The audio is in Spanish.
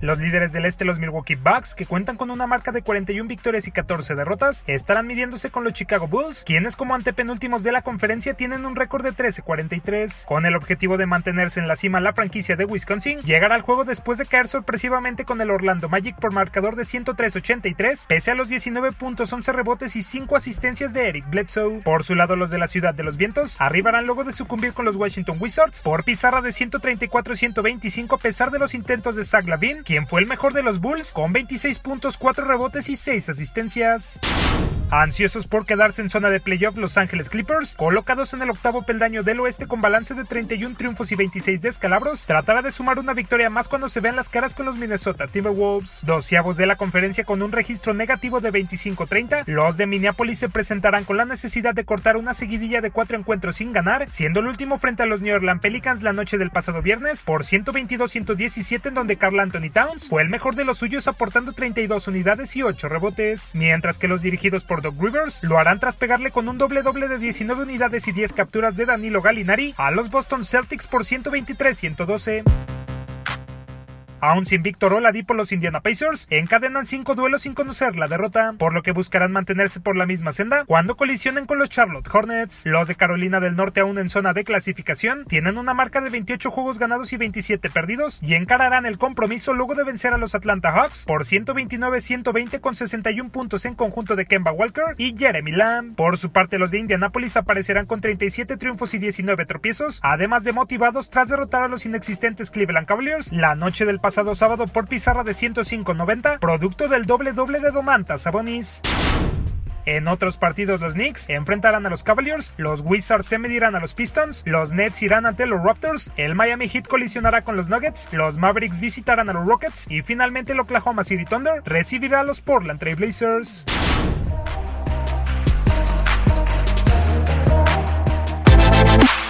Los líderes del este, los Milwaukee Bucks, que cuentan con una marca de 41 victorias y 14 derrotas, estarán midiéndose con los Chicago Bulls, quienes como antepenúltimos de la conferencia tienen un récord de 13-43. Con el objetivo de mantenerse en la cima la franquicia de Wisconsin, llegará al juego después de caer sorpresivamente con el Orlando Magic por marcador de 103-83, pese a los 19 puntos, 11 rebotes y 5 asistencias de Eric Bledsoe. Por su lado, los de la Ciudad de los Vientos arribarán luego de sucumbir con los Washington Wizards por pizarra de 134-125 a pesar de los intentos de Zach Lavin, quien fue el mejor de los Bulls con 26 puntos, 4 rebotes y 6 asistencias. Ansiosos por quedarse en zona de playoff, Los Ángeles Clippers, colocados en el octavo peldaño del oeste con balance de 31 triunfos y 26 descalabros, tratará de sumar una victoria más cuando se vean las caras con los Minnesota Timberwolves. Doceavos de la conferencia con un registro negativo de 25-30, los de Minneapolis se presentarán con la necesidad de cortar una seguidilla de cuatro encuentros sin ganar, siendo el último frente a los New Orleans Pelicans la noche del pasado viernes por 122-117 en donde Carl Anthony Towns fue el mejor de los suyos aportando 32 unidades y 8 rebotes, mientras que los dirigidos por Rivers lo harán tras pegarle con un doble doble de 19 unidades y 10 capturas de Danilo Gallinari a los Boston Celtics por 123-112. Aún sin Víctor Oladipo, los Indiana Pacers encadenan cinco duelos sin conocer la derrota, por lo que buscarán mantenerse por la misma senda cuando colisionen con los Charlotte Hornets. Los de Carolina del Norte, aún en zona de clasificación, tienen una marca de 28 juegos ganados y 27 perdidos y encararán el compromiso luego de vencer a los Atlanta Hawks por 129-120 con 61 puntos en conjunto de Kemba Walker y Jeremy Lamb. Por su parte, los de Indianapolis aparecerán con 37 triunfos y 19 tropiezos, además de motivados tras derrotar a los inexistentes Cleveland Cavaliers la noche del pasado sábado por pizarra de 105-90, producto del doble doble de Domantas Sabonis. En otros partidos los Knicks enfrentarán a los Cavaliers, los Wizards se medirán a los Pistons, los Nets irán ante los Raptors, el Miami Heat colisionará con los Nuggets, los Mavericks visitarán a los Rockets y finalmente el Oklahoma City Thunder recibirá a los Portland Trail Blazers.